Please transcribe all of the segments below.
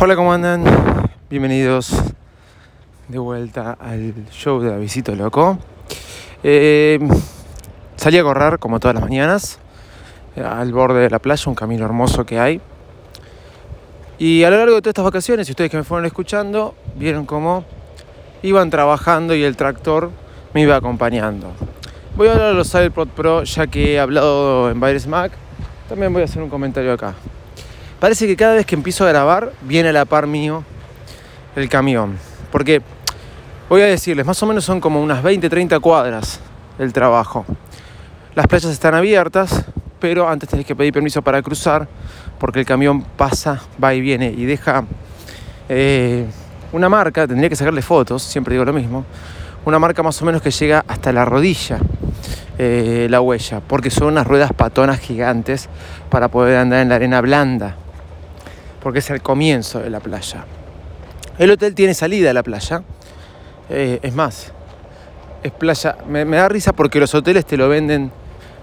Hola, ¿cómo andan? Bienvenidos de vuelta al show de Visito Loco. Eh, salí a correr como todas las mañanas eh, al borde de la playa, un camino hermoso que hay. Y a lo largo de todas estas vacaciones, y ustedes que me fueron escuchando, vieron cómo iban trabajando y el tractor me iba acompañando. Voy a hablar de los iPod Pro ya que he hablado en Virus Mac. También voy a hacer un comentario acá. Parece que cada vez que empiezo a grabar viene a la par mío el camión. Porque voy a decirles, más o menos son como unas 20-30 cuadras el trabajo. Las playas están abiertas, pero antes tenés que pedir permiso para cruzar porque el camión pasa, va y viene y deja eh, una marca, tendría que sacarle fotos, siempre digo lo mismo, una marca más o menos que llega hasta la rodilla eh, la huella, porque son unas ruedas patonas gigantes para poder andar en la arena blanda porque es el comienzo de la playa. El hotel tiene salida a la playa, eh, es más, es playa, me, da risa porque los hoteles te lo venden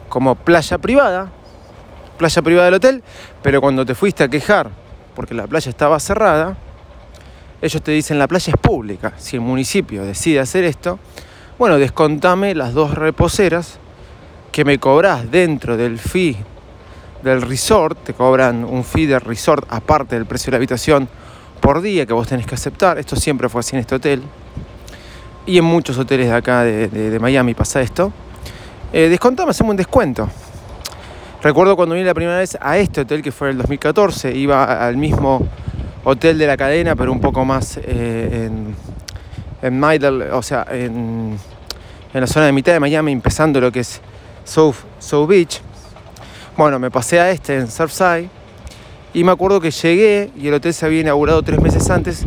como playa privada, playa privada del hotel, pero cuando te fuiste a quejar porque la playa estaba cerrada, ellos te dicen la playa es pública. Si el municipio decide hacer esto, bueno, descontame las dos reposeras que me cobrás dentro del fee del resort, te cobran un fee de resort aparte del precio de la habitación por día que vos tenés que aceptar. Esto siempre fue así en este hotel. Y en muchos hoteles de acá de, Miami pasa esto. Eh, descontame, hacemos un descuento. Recuerdo cuando vine la primera vez a este hotel, que fue el 2014, iba al mismo hotel de la cadena, pero un poco más eh, en, en o sea, en, en, la zona de mitad de Miami, empezando lo que es South, South Beach. Bueno, me pasé a este en Surfside y me acuerdo que llegué y el hotel se había inaugurado tres meses antes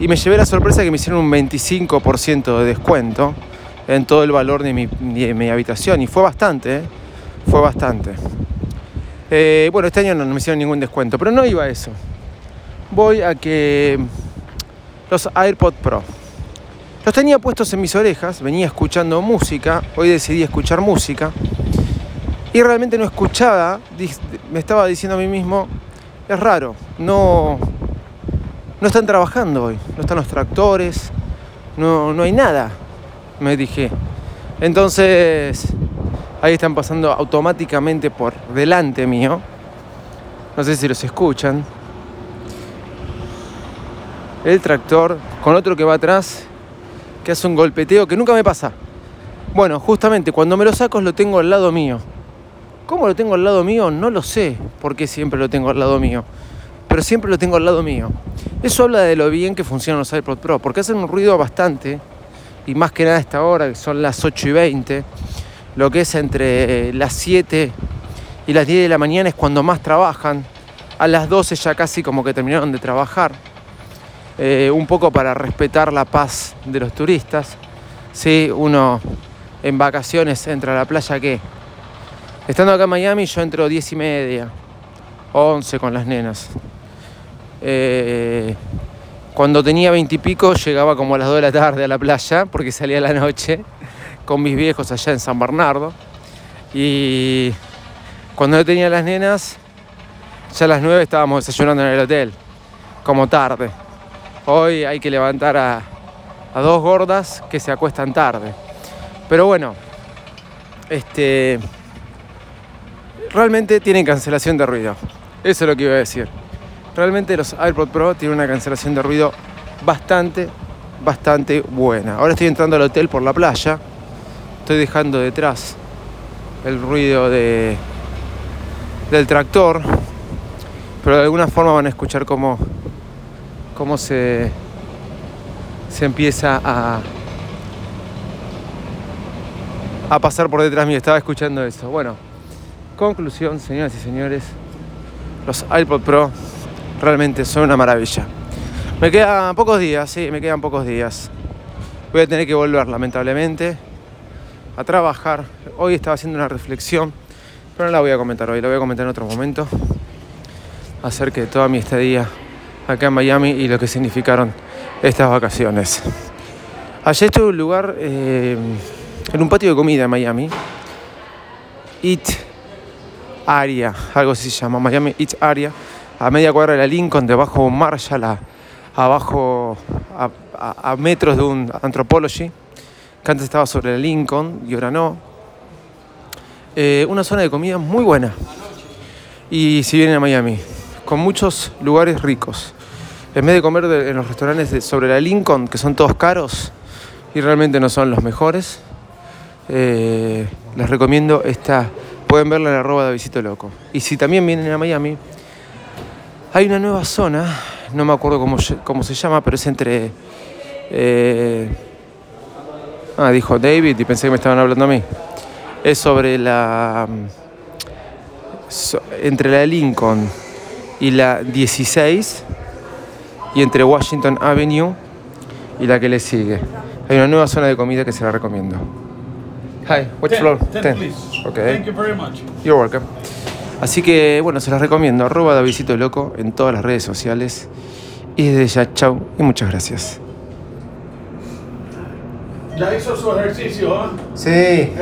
y me llevé la sorpresa que me hicieron un 25% de descuento en todo el valor de mi, habitación y fue bastante, ¿eh? fue bastante. Eh, bueno, este año no, me hicieron ningún descuento, pero no iba a eso. Voy a que los AirPods Pro. Los tenía puestos en mis orejas, venía escuchando música, hoy decidí escuchar música y realmente no escuchaba, me estaba diciendo a mí mismo, es raro, no, no están trabajando hoy, no están los tractores, no, no hay nada, me dije. Entonces, ahí están pasando automáticamente por delante mío. No sé si los escuchan. El tractor con otro que va atrás, que hace un golpeteo que nunca me pasa. Bueno, justamente cuando me lo saco lo tengo al lado mío. ¿Cómo lo tengo al lado mío? No lo sé por qué siempre lo tengo al lado mío. Pero siempre lo tengo al lado mío. Eso habla de lo bien que funcionan los iPod Pro, porque hacen un ruido bastante, y más que nada a esta hora, que son las 8 y 20, lo que es entre las 7 y las 10 de la mañana es cuando más trabajan. A las 12 ya casi como que terminaron de trabajar. Eh, un poco para respetar la paz de los turistas. Sí, uno en vacaciones entra a la playa que Estando acá en Miami, yo entro 10 y media, 11 con las nenas. Eh, cuando tenía 20 y pico, llegaba como a las 2 de la tarde a la playa, porque salía la noche con mis viejos allá en San Bernardo. Y cuando yo tenía las nenas, ya a las 9 estábamos desayunando en el hotel, como tarde. Hoy hay que levantar a, a dos gordas que se acuestan tarde. Pero bueno, este realmente tienen cancelación de ruido. Eso es lo que iba a decir. Realmente los AirPods Pro tienen una cancelación de ruido bastante, bastante buena. Ahora estoy entrando al hotel por la playa. Estoy dejando detrás el ruido de, del tractor. Pero de alguna forma van a escuchar cómo, cómo se, se empieza a, a pasar por detrás mío. Estaba escuchando eso. Bueno, Conclusión, señoras y señores, los iPod Pro realmente son una maravilla. Me quedan pocos días, sí, me quedan pocos días. Voy a tener que volver, lamentablemente, a trabajar. Hoy estaba haciendo una reflexión, pero no la voy a comentar hoy, la voy a comentar en otro momento, acerca de toda mi estadía acá en Miami y lo que significaron estas vacaciones. Ayer estuve en un lugar, eh, en un patio de comida en Miami. It Area, algo así se llama, Miami Eats Area, a media cuadra de la Lincoln, debajo de un Marshall, a- abajo a, metros de un Anthropology, que antes estaba sobre la Lincoln y ahora no. Eh, una zona de comida muy buena. Y si vienen a Miami, con muchos lugares ricos. En vez de comer en los restaurantes sobre la Lincoln, que son todos caros y realmente no son los mejores, eh, les recomiendo esta. Pueden verla en arroba de Visito Loco. Y si también vienen a Miami, hay una nueva zona, no me acuerdo cómo, cómo se llama, pero es entre. eh, ah, dijo David y pensé que me estaban hablando a mí. Es sobre la. entre la Lincoln y la 16 y entre Washington Avenue y la que le sigue. Hay una nueva zona de comida que se la recomiendo. Hi, which Ten, floor? ten, Ten. please. Okay. Thank you very much. You're welcome. Así que bueno, se las recomiendo. Arroba Davidcito Loco en todas las redes sociales. Y desde ya, chau y muchas gracias. Ya hizo su ejercicio, ¿ah? Sí.